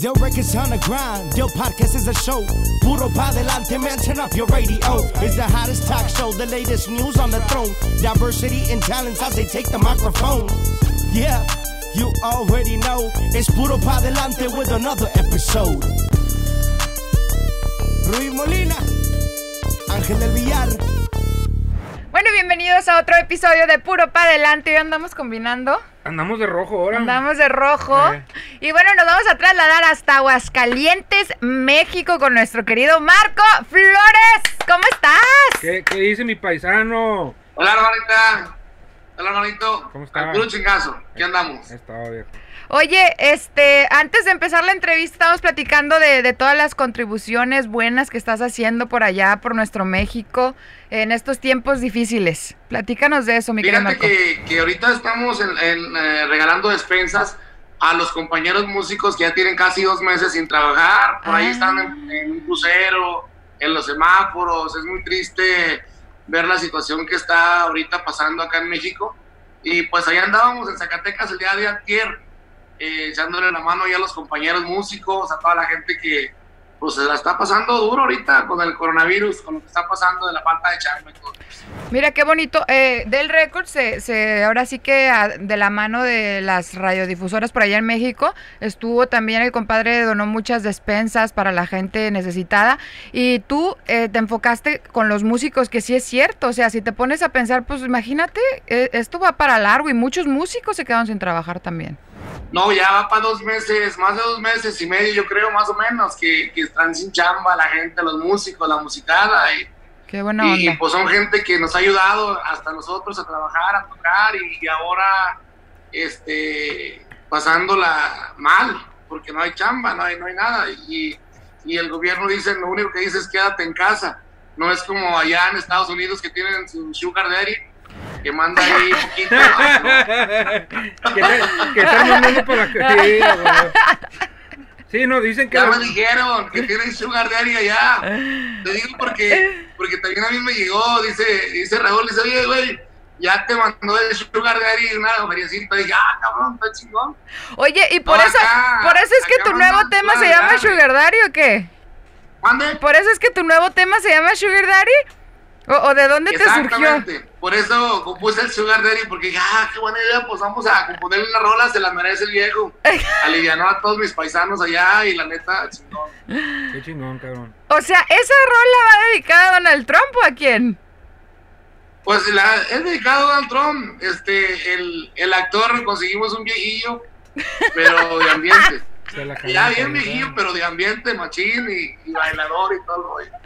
Del records on the grind, Del podcast is a show. Puro pa delante, man, turn up your radio. It's the hottest talk show, the latest news on the throne. Diversity and talents as they take the microphone. Yeah, you already know. It's Puro pa delante with another episode. Ruiz Molina, Ángel del Villar. Bueno, bienvenidos a otro episodio de Puro Pa' Adelante. Hoy andamos combinando. Andamos de rojo ahora. Andamos de rojo. Eh. Y bueno, nos vamos a trasladar hasta Aguascalientes, México, con nuestro querido Marco Flores. ¿Cómo estás? ¿Qué, qué dice mi paisano? Hola, hermanita. Hola, hermanito. ¿Cómo está? Al puro chingazo. ¿Qué andamos? Estaba viejo. Oye, este, antes de empezar la entrevista, estamos platicando de, de todas las contribuciones buenas que estás haciendo por allá, por nuestro México, en estos tiempos difíciles. Platícanos de eso, mi querido Fíjate Marco. que, que ahorita estamos en, en, eh, regalando despensas a los compañeros músicos que ya tienen casi dos meses sin trabajar. Por ahí Ah. están en, en un crucero, en los semáforos. Es muy triste ver la situación que está ahorita pasando acá en México. Y pues ahí andábamos en Zacatecas el día de ayer, eh, echándole la mano ya a los compañeros músicos, a toda la gente que pues se la está pasando duro ahorita con el coronavirus, con lo que está pasando de la falta de chamba. Mira qué bonito. Eh, del Record se, se, ahora sí que a- de la mano de las radiodifusoras por allá en México estuvo también el compadre donó muchas despensas para la gente necesitada y tú eh, te enfocaste con los músicos que sí es cierto. O sea, si te pones a pensar, pues imagínate, eh, esto va para largo y muchos músicos se quedaron sin trabajar también. No, ya va para dos meses, más de dos meses y medio, yo creo, más o menos, que, que están sin chamba la gente, los músicos, la musicada. Y, Qué buena y, onda. pues son gente que nos ha ayudado hasta nosotros a trabajar, a tocar y, y ahora este, pasándola mal, porque no hay chamba, no hay, no hay nada. Y, y el gobierno dice, lo único que dice es quédate en casa. No es como allá en Estados Unidos que tienen su sugar daddy, que manda ahí poquito. ¿no? que, que están mandando para la sí, güey. Sí, no, dicen que. Ya la- me dijeron que tienen sugar daddy allá. Te digo porque, porque también a mí me llegó, dice, dice Raúl, dice, oye, güey, ya te mandó el sugar daddy una feriecita. Dije, ah, cabrón, está chingón. Oye, y por No, eso, acá- por eso es que tu nuevo tema se llama. Sugar Daddy o qué? Mande. ¿Por eso es que tu nuevo tema se llama Sugar Daddy? ¿O, o de dónde te surgió? Exactamente. Por eso compuse el sugar daddy, porque dije, ah, qué buena idea, pues vamos a componerle una rola, se la merece el viejo. Alivianó a todos mis paisanos allá y la neta, chingón. Qué chingón, cabrón. O sea, ¿esa rola va dedicada a Donald Trump o a quién? Pues la, es dedicado a Donald Trump. Este, el, el actor conseguimos un viejillo, pero de ambiente. Se la Ya bien viejillo, pero de ambiente, machín y, y bailador y todo el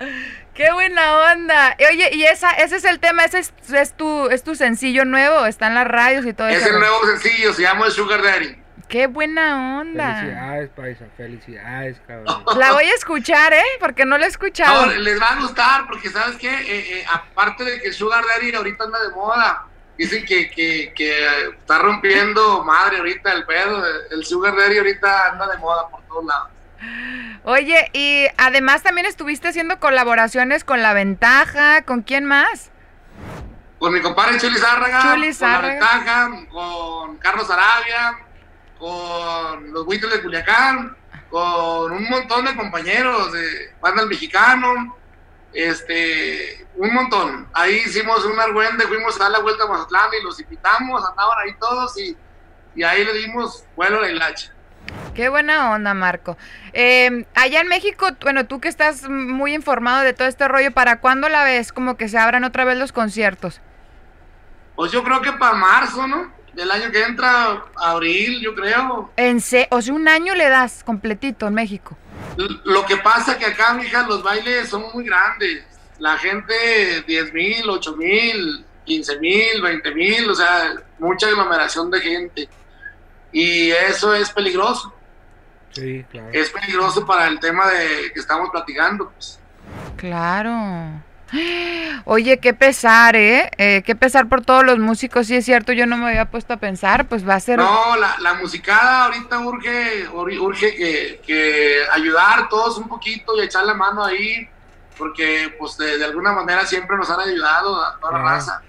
rollo. ¡Qué buena onda! Oye, y esa, ese es el tema, ese es, es tu, es tu sencillo nuevo, está en las radios y todo Es eso. el nuevo sencillo, se llama Sugar Daddy. ¡Qué buena onda! Felicidades, paisa. Felicidades, cabrón. La voy a escuchar, ¿eh? Porque no la he escuchado. No, les va a gustar porque, ¿sabes qué? Eh, eh, aparte de que Sugar Daddy ahorita anda de moda, dicen que, que, que está rompiendo madre ahorita el pedo. El Sugar Daddy ahorita anda de moda por todos lados. Oye, y además también estuviste haciendo colaboraciones con La Ventaja, ¿con quién más? Con mi compadre Chuli Zárraga, Chuli con. La Ventaja, con Carlos Arabia, con los Buitres de Culiacán, con un montón de compañeros de banda El mexicano, este, un montón. Ahí hicimos un argüende, fuimos a dar la vuelta a Mazatlán y los invitamos, andaban ahí todos y, y ahí le dimos vuelo a la hilacha. Qué buena onda, Marco. Eh, allá en México, bueno, tú que estás muy informado de todo este rollo, ¿para cuándo la ves como que se abran otra vez los conciertos? Pues yo creo que para marzo, ¿no? Del año que entra, abril, yo creo. En se o sea, un año le das completito en México. Lo que pasa que acá, mija, los bailes son muy grandes. La gente, 10 mil, 8 mil, 15 mil, 20 mil, o sea, mucha aglomeración de gente. Y eso es peligroso. Sí, claro. Es peligroso para el tema de que estamos platicando. Pues. Claro. Oye, qué pesar, ¿eh? Eh, Qué pesar por todos los músicos, sí es cierto, yo no me había puesto a pensar, pues va a ser... No, la, la musicada ahorita urge, ur- urge que, que ayudar todos un poquito y echar la mano ahí, porque pues de, de alguna manera siempre nos han ayudado a toda la raza.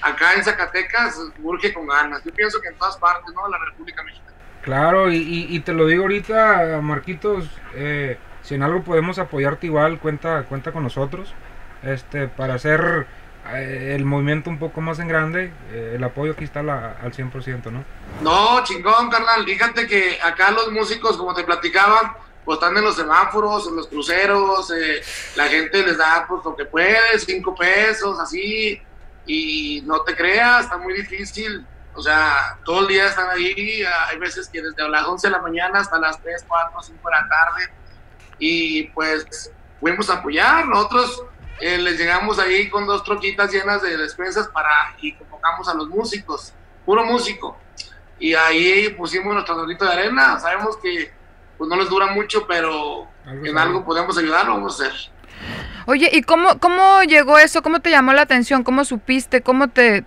Acá en Zacatecas urge con ganas. Yo pienso que en todas partes, ¿no? La República Mexicana. Claro, y, y, te lo digo ahorita, Marquitos, eh, si en algo podemos apoyarte igual, cuenta, cuenta con nosotros, este, para hacer eh, el movimiento un poco más en grande, eh, el apoyo aquí está al 100%, ¿no? No, chingón, carnal, fíjate que acá los músicos, como te platicaba, pues están en los semáforos, en los cruceros, la gente les da pues lo que puede, cinco pesos, así, y no te creas, está muy difícil. O sea, todo el día están ahí, hay veces que desde las 11 de la mañana hasta las 3, 4, 5 de la tarde, y pues fuimos a apoyar, nosotros eh, les llegamos ahí con dos troquitas llenas de despensas para, y convocamos a los músicos, puro músico, y ahí pusimos nuestro granito de arena, sabemos que pues no les dura mucho, pero en algo podemos ayudar, lo vamos a hacer. Oye, ¿y cómo, cómo llegó eso? ¿Cómo te llamó la atención? ¿Cómo supiste? ¿Cómo te,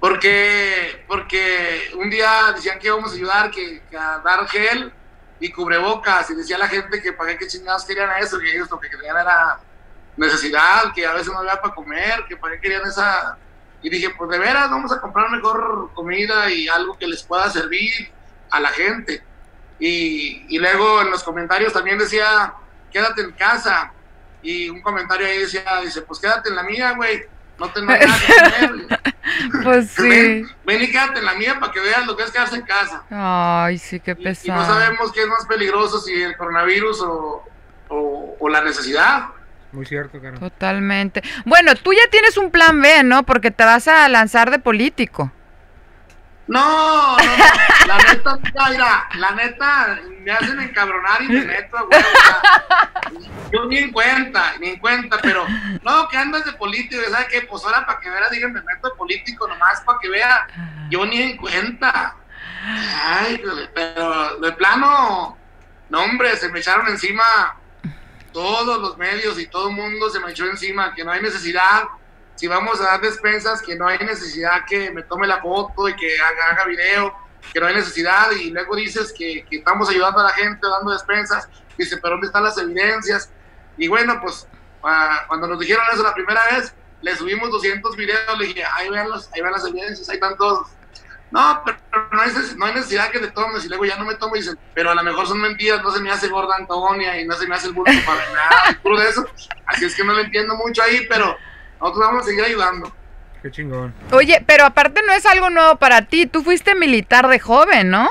porque, porque un día decían que íbamos a ayudar que, a dar gel y cubrebocas y decía la gente que para qué chingados querían eso, que ellos lo que querían era necesidad, que a veces no había para comer, que para qué querían esa... Y dije, pues de veras vamos a comprar mejor comida y algo que les pueda servir a la gente. Y, y luego en los comentarios también decía, quédate en casa. Y un comentario ahí decía, dice, pues quédate en la mía, güey no tengo nada que comer. pues sí. Ven, y quédate en la mía para que veas lo que es quedarse en casa. Ay, sí, qué pesado. Y, no sabemos qué es más peligroso, si el coronavirus o, o, la necesidad. Muy cierto, Karen. Totalmente. Bueno, tú ya tienes un plan B, ¿no? Porque te vas a lanzar de político. No, no, no, la neta, mira, la neta, me hacen encabronar y me meto, güey. Yo ni en cuenta, ni en cuenta, pero no, que andas de político, ¿sabes qué? Pues ahora para que vea, digan, me meto de político nomás para que vea, yo ni en cuenta. Ay, pero de plano, no, hombre, se me echaron encima todos los medios y todo el mundo se me echó encima, que no hay necesidad si vamos a dar despensas, que no hay necesidad que me tome la foto y que haga, video, que no hay necesidad, y luego dices que, que, estamos ayudando a la gente dando despensas, dice, pero ¿dónde están las evidencias? Y bueno, pues ah, cuando nos dijeron eso la primera vez, le subimos 200 videos, le dije, ahí vean, ahí vean las evidencias, ahí están todos. No, pero no hay, no hay necesidad que te tomes y luego ya no me tomo y dicen, pero a lo mejor son mentiras, no se me hace gorda Antonia y no se me hace el burro para nada, puro de eso. Así es que no le entiendo mucho ahí, pero nosotros vamos a seguir ayudando. Qué chingón. Oye, pero aparte no es algo nuevo para ti. Tú fuiste militar de joven, ¿no?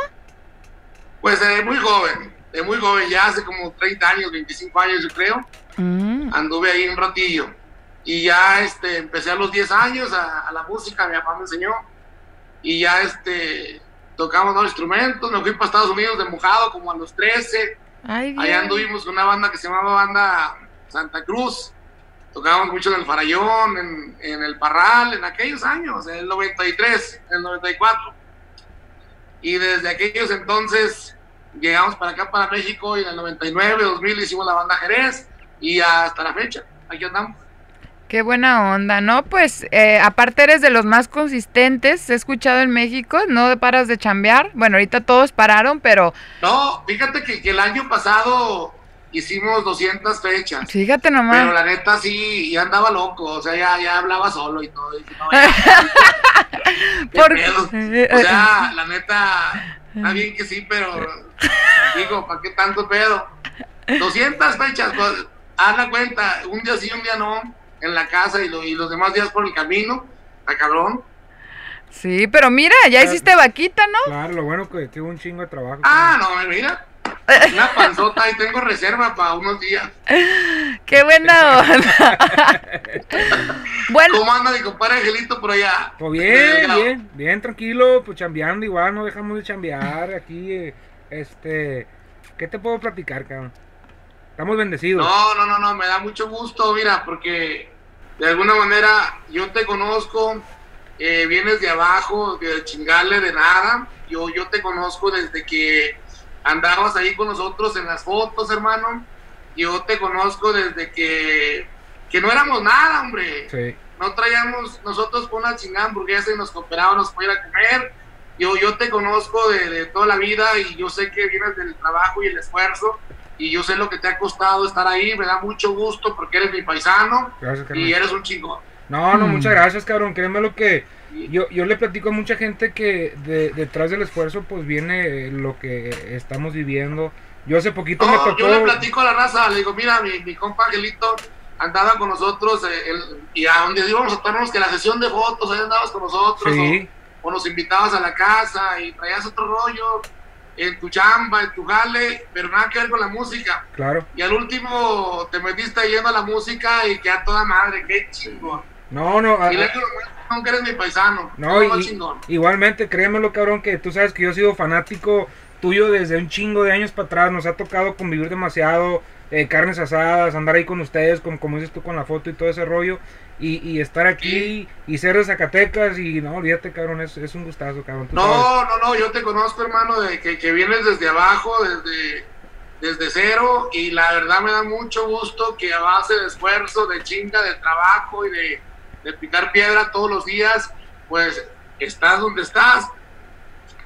Pues de muy joven, de muy joven, ya hace como 30 años, 25 años yo creo. Mm. Anduve ahí un ratillo. Y ya este, empecé a los 10 años a, la música, mi papá me enseñó. Y ya este, tocamos dos instrumentos, me fui para Estados Unidos de mojado como a los 13. Ay, Allá anduvimos con una banda que se llamaba Banda Santa Cruz tocábamos mucho en el Farallón, en, en, el Parral, en aquellos años, en el 93, en el 94. Y desde aquellos entonces llegamos para acá, para México, y en el 99, 2000 hicimos la banda Jerez, y hasta la fecha, aquí andamos. Qué buena onda, ¿no? Pues eh, aparte eres de los más consistentes, he escuchado en México, no paras de chambear. Bueno, ahorita todos pararon, pero... No, fíjate que, que el año pasado hicimos 200 fechas. Fíjate nomás. Pero la neta sí, ya andaba loco, o sea, ya, ya hablaba solo y todo. o sea, la neta, está bien que sí, pero digo, ¿para qué tanto pedo? 200 fechas, pues, haz la cuenta, un día sí, un día no, en la casa y, y los demás días por el camino, a cabrón. Sí, pero mira, ya hiciste vaquita, ¿no? Claro, lo bueno que, hubo un chingo de trabajo. Ah, no, mira. Una panzota y tengo reserva para unos días. Qué buena onda. bueno. ¿Cómo anda mi compadre Angelito por allá? Pues bien, bien, bien, tranquilo, pues chambeando igual, no dejamos de chambear aquí, este, ¿qué te puedo platicar, cabrón? Estamos bendecidos. No, no, no, no, me da mucho gusto, mira, porque de alguna manera yo te conozco, eh, vienes de abajo, de chingarle de nada, yo, yo te conozco desde que andabas ahí con nosotros en las fotos, hermano. Yo te conozco desde que, que no éramos nada, hombre. Sí. No traíamos nosotros con una chingada hamburguesa y nos cooperábamos para ir a comer. Yo, yo te conozco de, toda la vida y yo sé que vienes del trabajo y el esfuerzo y yo sé lo que te ha costado estar ahí. Me da mucho gusto porque eres mi paisano y eres un chingón. No, no, muchas gracias, cabrón. Créeme lo que yo, yo le platico a mucha gente que de- detrás del esfuerzo pues viene lo que estamos viviendo. Yo hace poquito me No, tocó... yo le platico a la raza, le digo, mira, mi, mi compa Angelito andaba con nosotros eh, el- y a donde íbamos a tomarnos que la sesión de fotos, ahí andabas con nosotros, Sí. o, o nos invitabas a la casa y traías otro rollo en tu chamba, en tu jale, pero nada que ver con la música. Claro. Y al último te metiste yendo a la música y que a toda madre, qué chingón. No, no, Y le digo, no, que eres mi paisano, No, y- igualmente, créemelo, cabrón, que tú sabes que yo he sido fanático tuyo desde un chingo de años para atrás. Nos ha tocado convivir demasiado, eh, carnes asadas, andar ahí con ustedes, como, como dices tú con la foto y todo ese rollo. Y, y estar aquí y ser de Zacatecas. Y no, olvídate, cabrón, es, es un gustazo, cabrón. sabes. No, no, no, yo te conozco, hermano, de que, que vienes desde abajo, desde, desde cero, y la verdad me da mucho gusto que a base de esfuerzo, de chinga, de trabajo y de, de picar piedra todos los días, pues estás donde estás,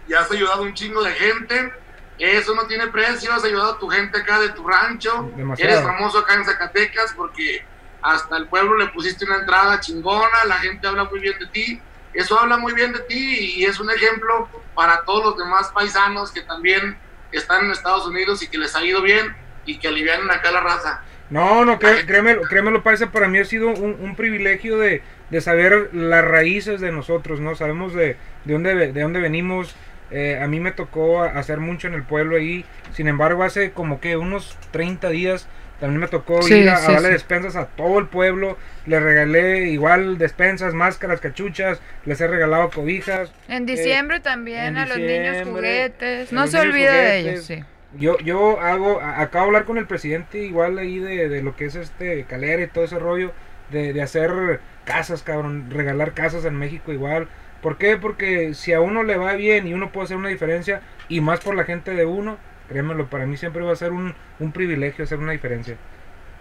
y has ayudado un chingo de gente. Eso no tiene precio, has ayudado a tu gente acá de tu rancho. Demasiado. Eres famoso acá en Zacatecas porque hasta el pueblo le pusiste una entrada chingona, la gente habla muy bien de ti. Eso habla muy bien de ti y es un ejemplo para todos los demás paisanos que también están en Estados Unidos y que les ha ido bien y que alivianan acá la raza. No, no, cré- créemelo, créemelo, paisa, para mí ha sido un, un privilegio de, de saber las raíces de nosotros, ¿no? Sabemos de, de, dónde, de dónde venimos. Eh, a mí me tocó hacer mucho en el pueblo ahí. Sin embargo, hace como que unos 30 días también me tocó Sí, ir a, a sí, darle sí. despensas a todo el pueblo. Les regalé igual despensas, máscaras, cachuchas. Les he regalado cobijas. En diciembre también en a los niños juguetes. No se olvida de ellos, sí. Yo, yo hago, acabo de hablar con el presidente igual ahí de, de lo que es este calera y todo ese rollo, de, de hacer casas, cabrón, regalar casas en México igual. ¿Por qué? Porque si a uno le va bien y uno puede hacer una diferencia, y más por la gente de uno, créemelo, para mí siempre va a ser un, un privilegio hacer una diferencia.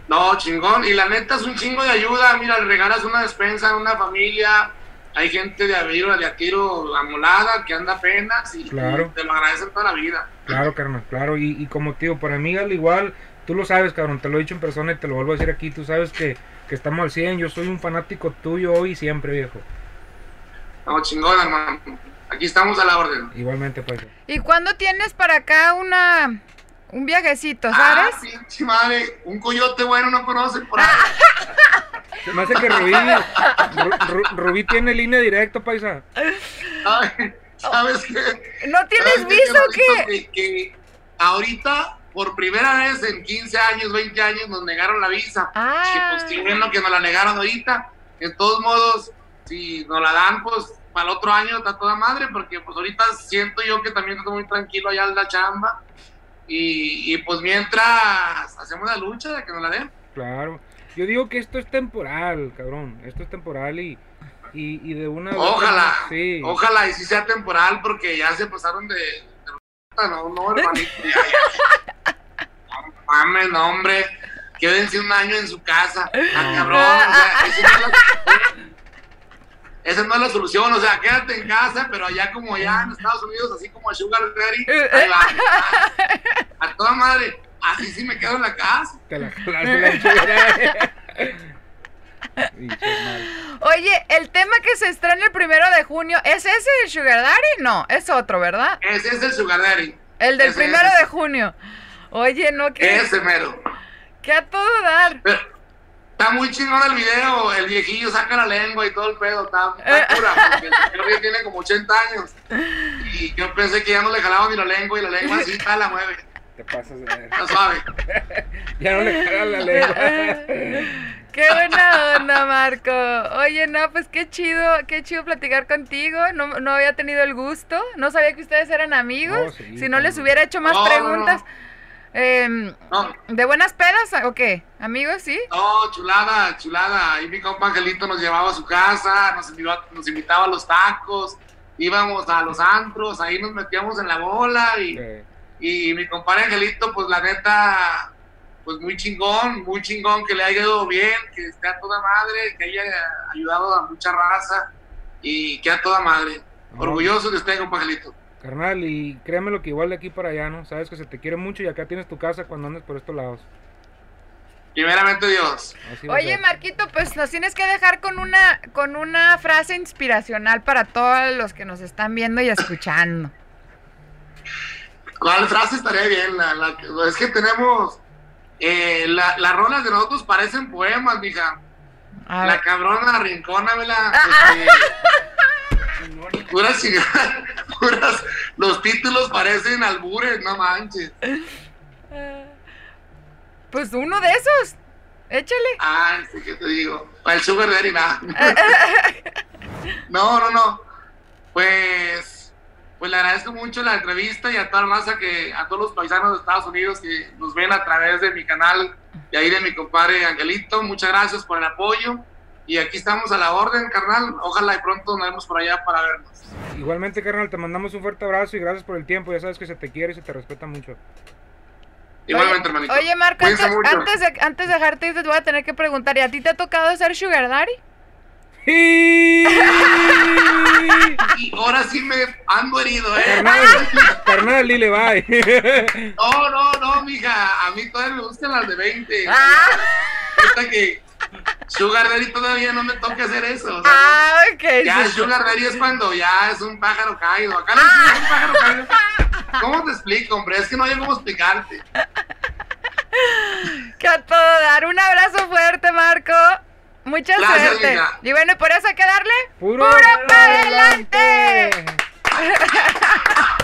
No, chingón. Y la neta es un chingo de ayuda. Mira, le regalas una despensa a una familia. Hay gente de Aviro, de Atiro, amolada, que anda apenas y, Claro. y te lo agradecen toda la vida. Claro, carnal, claro. Y, y como tío, para mí al igual, tú lo sabes, cabrón, te lo he dicho en persona y te lo vuelvo a decir aquí, tú sabes que, que estamos al 100, yo soy un fanático tuyo hoy y siempre, viejo. No, chingón, hermano. Aquí estamos a la orden. Igualmente, pues. ¿Y cuándo tienes para acá una un viajecito, Ah, sabes? pinche madre. Un coyote bueno no conocen por ahí. Se me hace que Rubí, Ru- Ru- Rubí tiene línea directa, paisa. Ay, ¿Sabes qué? ¿No tienes ¿Sabes qué, visa o carnalito? qué? Que, que ahorita, por primera vez en 15 años, 20 años, nos negaron la visa. Ah. Que pues qué bueno que nos la negaron ahorita. En todos modos, si nos la dan, pues para el otro año está toda madre, porque pues ahorita siento yo que también estoy muy tranquilo allá en la chamba. Y, y pues mientras hacemos la lucha de que nos la den. Claro. Yo digo que esto es temporal, cabrón. Esto es temporal y, y, y de una... Ojalá, Sí. ojalá y si sea temporal, porque ya se pasaron de. de no, no, hermanito. ya, ya. No mames, no, hombre. Quédense un año en su casa. Ah, cabrón. O sea, esa no, es la, esa no es la solución. O sea, quédate en casa, pero allá como allá en Estados Unidos, así como a Sugar Daddy. Ahí va. A toda madre. Así sí me quedo en la casa. Te la. Oye, el tema que se estrena el primero de junio, ¿es ese del Sugar Daddy? No, es otro, ¿verdad? Ese es el Sugar Daddy. El del Ese, primero ese. de junio. Oye, no, que, Ese mero. que a todo dar. Pero, Está muy chingón el video, el viejillo saca la lengua y todo el pedo, está, está cura, porque el señor ya tiene como 80 años. Y yo pensé que ya no le jalaba ni la lengua y la lengua así está, la mueve, Te pasas de ver. está suave. Ya no le cagas la lengua. Qué buena onda, Marco. Oye, no, pues qué chido, qué chido platicar contigo. No, no había tenido el gusto. No sabía que ustedes eran amigos. No, sí, si no les hubiera hecho más No, no, preguntas. no. Em, No, ¿De buenas pedas o qué? ¿Amigos, sí? no, chulada, chulada. Ahí mi compa Angelito nos llevaba a su casa, nos invitaba, nos invitaba a los tacos, íbamos a los antros, ahí nos metíamos en la bola y... Eh, Y mi compadre Angelito, pues la neta, pues muy chingón, muy chingón que le haya ido bien, que esté a toda madre, que haya ayudado a mucha raza y que a toda madre. Orgulloso de usted, compa Angelito. Carnal, y créeme lo que igual de aquí para allá, ¿no? Sabes que se te quiere mucho y acá tienes tu casa cuando andes por estos lados. Primeramente Dios. Oye. Marquito, pues nos tienes que dejar con una, con una frase inspiracional para todos los que nos están viendo y escuchando. ¿Cuál frase estaría bien? La, la que- es que tenemos. eh, la- las rolas de nosotros parecen poemas, mija. La cabrona rincónamela. Este, puras puras. Los títulos parecen albures, no manches. Pues uno de esos. Échale. Ah, sí que te digo. El Sugar Daddy, nada. No, no, no. Pues, pues le agradezco mucho la entrevista y a toda la raza que, a todos los paisanos de Estados Unidos que nos ven a través de mi canal y ahí de mi compadre Angelito. Muchas gracias por el apoyo. Y aquí estamos a la orden, carnal. Ojalá y pronto nos vemos por allá para vernos. Igualmente, carnal, te mandamos un fuerte abrazo y gracias por el tiempo. Ya sabes que se te quiere y se te respeta mucho. Igualmente, oye, hermanito. oye, Marco, antes, antes, de, antes de dejarte ir, te voy a tener que preguntar, ¿y a ti te ha tocado ser Sugar Daddy? Y ahora sí me ando herido, ¿eh? Carnal, dile bye. No, no, no, mija. A mí todavía me gustan las de 20. Ah, Hasta que Sugar Daddy todavía no me toca hacer eso. o sea, ah, ok. ya. Sugar Daddy es cuando ya es un pájaro caído. Acá no es un pájaro caído. ¿Cómo te explico, hombre? Es que no hay cómo explicarte. Que a todo dar. Un abrazo fuerte, Marco. Mucha Gracias, suerte. Y bueno, ¿y por eso hay que darle? Puro, pa' adelante!